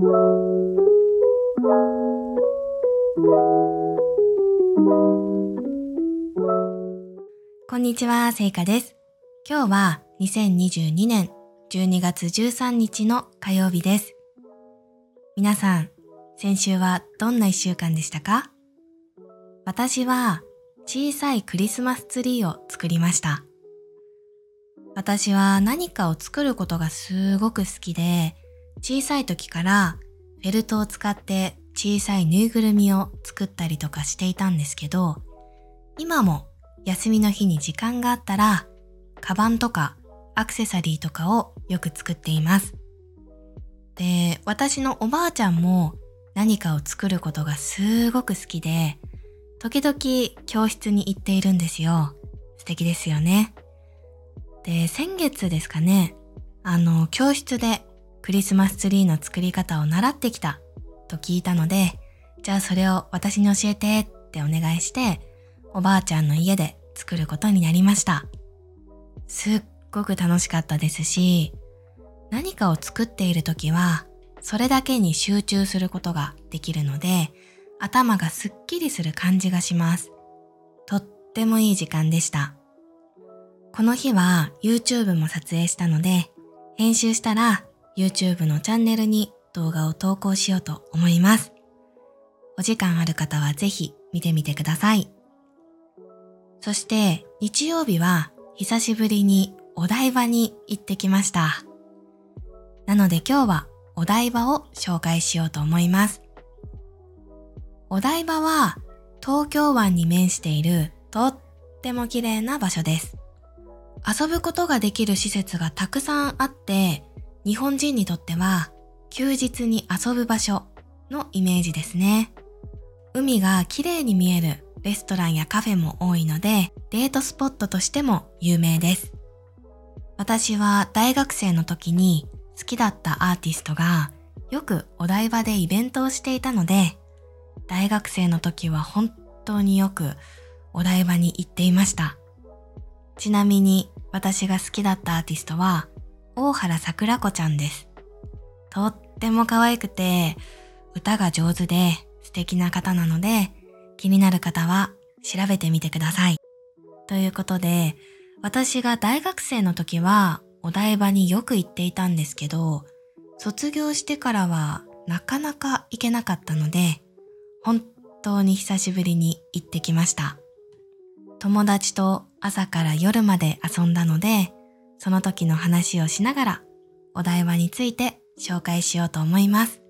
こんにちは、せいかです。今日は2022年12月13日の火曜日です。皆さん、先週はどんな一週間でしたか？私は小さいクリスマスツリーを作りました。私は何かを作ることがすごく好きで、小さい時からフェルトを使って小さいぬいぐるみを作ったりとかしていたんですけど、今も休みの日に時間があったら、カバンとかアクセサリーとかをよく作っています。で、私のおばあちゃんも何かを作ることがすごく好きで、時々教室に行っているんですよ。素敵ですよね。で、先月ですかね、あの、教室でクリスマスツリーの作り方を習ってきたと聞いたので、じゃあそれを私に教えてってお願いして、おばあちゃんの家で作ることになりました。すっごく楽しかったですし、何かを作っている時は、それだけに集中することができるので、頭がすっきりする感じがします。とってもいい時間でした。この日は YouTube も撮影したので、編集したら YouTube のチャンネルに動画を投稿しようと思います。お時間ある方はぜひ見てみてください。そして日曜日は久しぶりにお台場に行ってきました。なので今日はお台場を紹介しようと思います。お台場は東京湾に面しているとっても綺麗な場所です。遊ぶことができる施設がたくさんあって、日本人にとっては休日に遊ぶ場所のイメージですね。海が綺麗に見えるレストランやカフェも多いので、デートスポットとしても有名です。私は大学生の時に好きだったアーティストがよくお台場でイベントをしていたので、大学生の時は本当によくお台場に行っていました。ちなみに私が好きだったアーティストは大原桜子ちゃんです。とっても可愛くて歌が上手で素敵な方なので気になる方は調べてみてください。ということで、私が大学生の時はお台場によく行っていたんですけど、卒業してからはなかなか行けなかったので、本当に久しぶりに行ってきました。友達と朝から夜まで遊んだので、その時の話をしながらお台場について紹介しようと思います。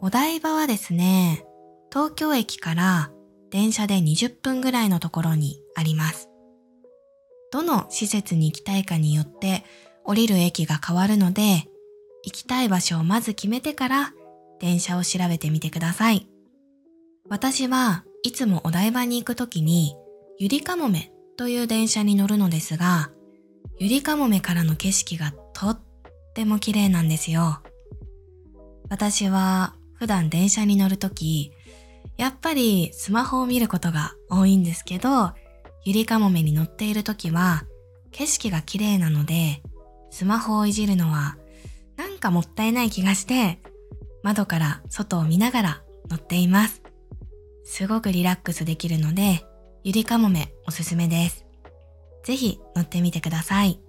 お台場はですね、東京駅から電車で20分ぐらいのところにあります。どの施設に行きたいかによって降りる駅が変わるので、行きたい場所をまず決めてから電車を調べてみてください。私はいつもお台場に行くときにゆりかもめという電車に乗るのですが、ゆりかもめからの景色がとっても綺麗なんですよ。私は普段電車に乗るとき、やっぱりスマホを見ることが多いんですけど、ゆりかもめに乗っている時は景色が綺麗なので、スマホをいじるのはなんかもったいない気がして、窓から外を見ながら乗っています。すごくリラックスできるので、ゆりかもめおすすめです。ぜひ乗ってみてください。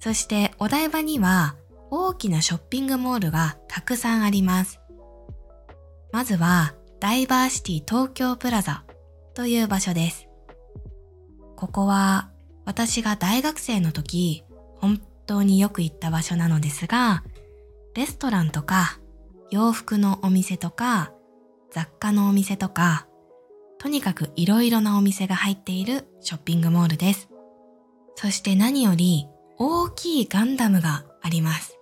そしてお台場には大きなショッピングモールがたくさんあります。まずはダイバーシティ東京プラザという場所です。ここは私が大学生の時本当によく行った場所なのですが、レストランとか洋服のお店とか雑貨のお店とか、とにかくいろいろなお店が入っているショッピングモールです。そして何より大きいガンダムがあります。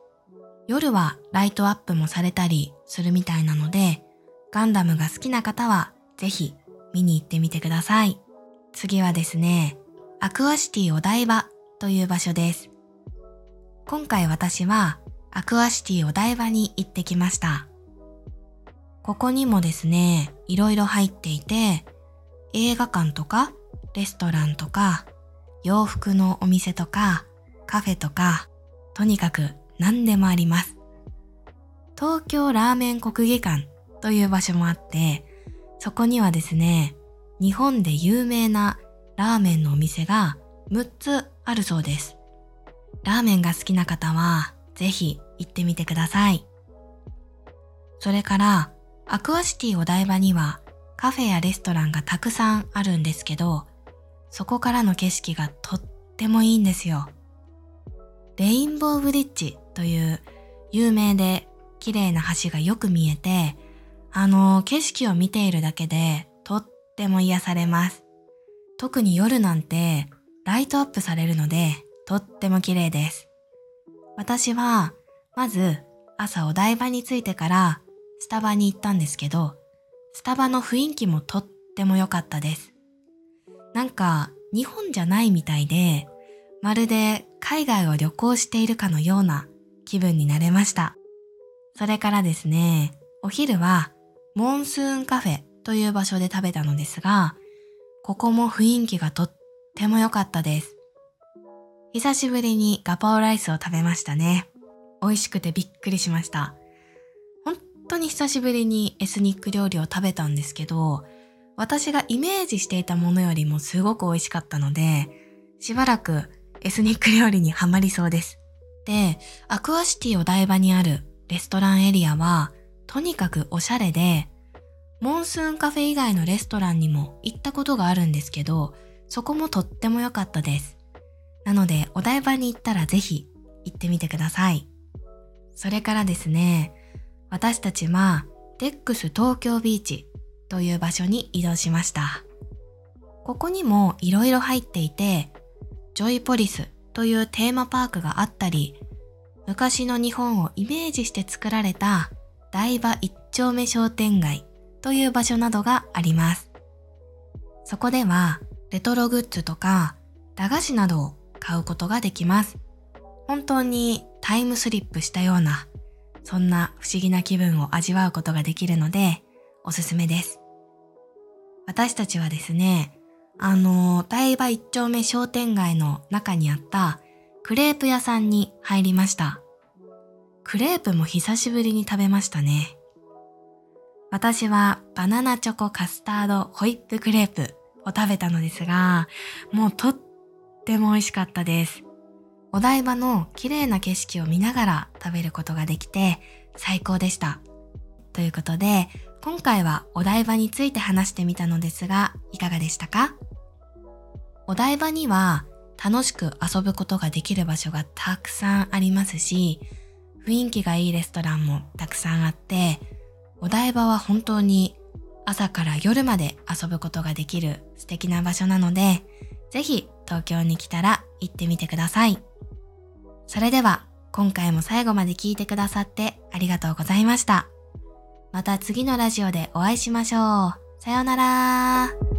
夜はライトアップもされたりするみたいなので、ガンダムが好きな方はぜひ見に行ってみてください。次はですね、アクアシティお台場という場所です。今回私はアクアシティお台場に行ってきました。ここにもですね、いろいろ入っていて、映画館とかレストランとか洋服のお店とかカフェとかとにかく何でもあります。東京ラーメン国技館という場所もあって、そこにはですね、日本で有名なラーメンのお店が6つあるそうです。ラーメンが好きな方はぜひ行ってみてください。それからアクアシティお台場にはカフェやレストランがたくさんあるんですけど、そこからの景色がとってもいいんですよ。レインボーブリッジという有名で綺麗な橋がよく見えて、あの景色を見ているだけでとっても癒されます。特に夜なんてライトアップされるのでとっても綺麗です。私はまず朝お台場に着いてからスタバに行ったんですけど、スタバの雰囲気もとっても良かったです。なんか日本じゃないみたいで、まるで海外を旅行しているかのような気分になれました。それからですね、お昼はモンスーンカフェという場所で食べたのですが、ここも雰囲気がとっても良かったです。久しぶりにガパオライスを食べましたね。美味しくてびっくりしました。本当に久しぶりにエスニック料理を食べたんですけど、私がイメージしていたものよりもすごく美味しかったので、しばらくエスニック料理にはまりそうです。で、アクアシティお台場にあるレストランエリアは、とにかくおしゃれで、モンスーンカフェ以外のレストランにも行ったことがあるんですけど、そこもとっても良かったです。なので、お台場に行ったらぜひ行ってみてください。それからですね、私たちは、デックス東京ビーチという場所に移動しました。ここにも色々入っていて、ジョイポリスというテーマパークがあったり、昔の日本をイメージして作られた台場一丁目商店街という場所などがあります。そこではレトログッズとか駄菓子などを買うことができます。本当にタイムスリップしたような、そんな不思議な気分を味わうことができるので、おすすめです。私たちはですね、あの、台場一丁目商店街の中にあったクレープ屋さんに入りました。クレープも久しぶりに食べましたね。私はバナナチョコカスタードホイップクレープを食べたのですが、もうとっても美味しかったです。お台場の綺麗な景色を見ながら食べることができて最高でした。ということで、今回はお台場について話してみたのですが、いかがでしたか？お台場には楽しく遊ぶことができる場所がたくさんありますし、雰囲気がいいレストランもたくさんあって、お台場は本当に朝から夜まで遊ぶことができる素敵な場所なので、ぜひ東京に来たら行ってみてください。それでは今回も最後まで聞いてくださってありがとうございました。また次のラジオでお会いしましょう。さようなら